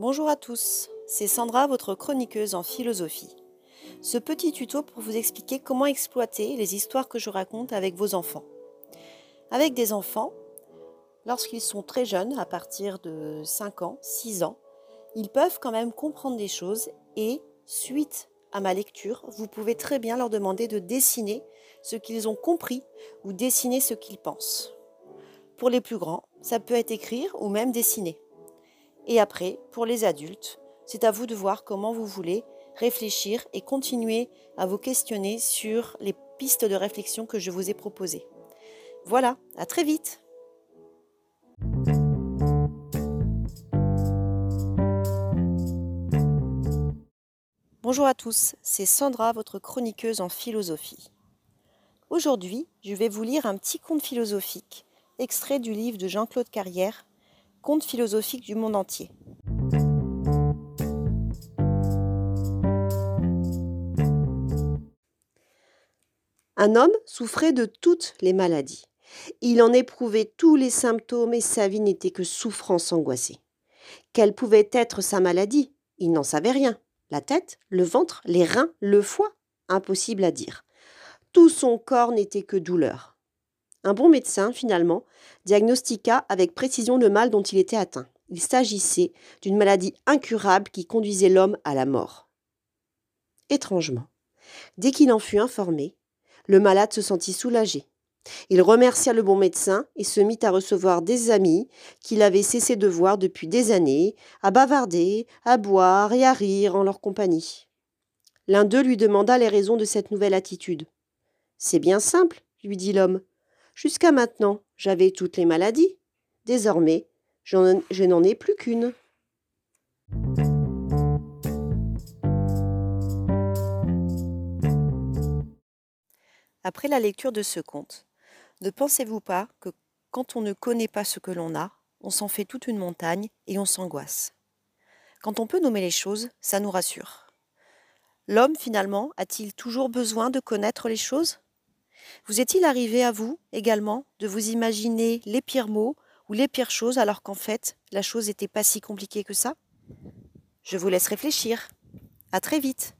Bonjour à tous, c'est Sandra, votre chroniqueuse en philosophie. Ce petit tuto pour vous expliquer comment exploiter les histoires que je raconte avec vos enfants. Avec des enfants, lorsqu'ils sont très jeunes, à partir de 5 ans, 6 ans, ils peuvent quand même comprendre des choses et, suite à ma lecture, vous pouvez très bien leur demander de dessiner ce qu'ils ont compris ou dessiner ce qu'ils pensent. Pour les plus grands, ça peut être écrire ou même dessiner. Et après, pour les adultes, c'est à vous de voir comment vous voulez réfléchir et continuer à vous questionner sur les pistes de réflexion que je vous ai proposées. Voilà, à très vite Bonjour à tous, c'est Sandra, votre chroniqueuse en philosophie. Aujourd'hui, je vais vous lire un petit conte philosophique, extrait du livre de Jean-Claude Carrière, Conte philosophique du monde entier. Un homme souffrait de toutes les maladies. Il en éprouvait tous les symptômes et sa vie n'était que souffrance angoissée. Quelle pouvait être sa maladie? Il n'en savait rien. La tête, le ventre, les reins, le foie? Impossible à dire. Tout son corps n'était que douleur. Un bon médecin, finalement, diagnostiqua avec précision le mal dont il était atteint. Il s'agissait d'une maladie incurable qui conduisait l'homme à la mort. Étrangement, dès qu'il en fut informé, le malade se sentit soulagé. Il remercia le bon médecin et se mit à recevoir des amis qu'il avait cessé de voir depuis des années, à bavarder, à boire et à rire en leur compagnie. L'un d'eux lui demanda les raisons de cette nouvelle attitude. C'est bien simple, lui dit l'homme. Jusqu'à maintenant, j'avais toutes les maladies. Désormais, je n'en ai plus qu'une. Après la lecture de ce conte, ne pensez-vous pas que quand on ne connaît pas ce que l'on a, on s'en fait toute une montagne et on s'angoisse? Quand on peut nommer les choses, ça nous rassure. L'homme, finalement, a-t-il toujours besoin de connaître les choses? Vous est-il arrivé à vous également de vous imaginer les pires mots ou les pires choses alors qu'en fait la chose n'était pas si compliquée que ça? Je vous laisse réfléchir. À très vite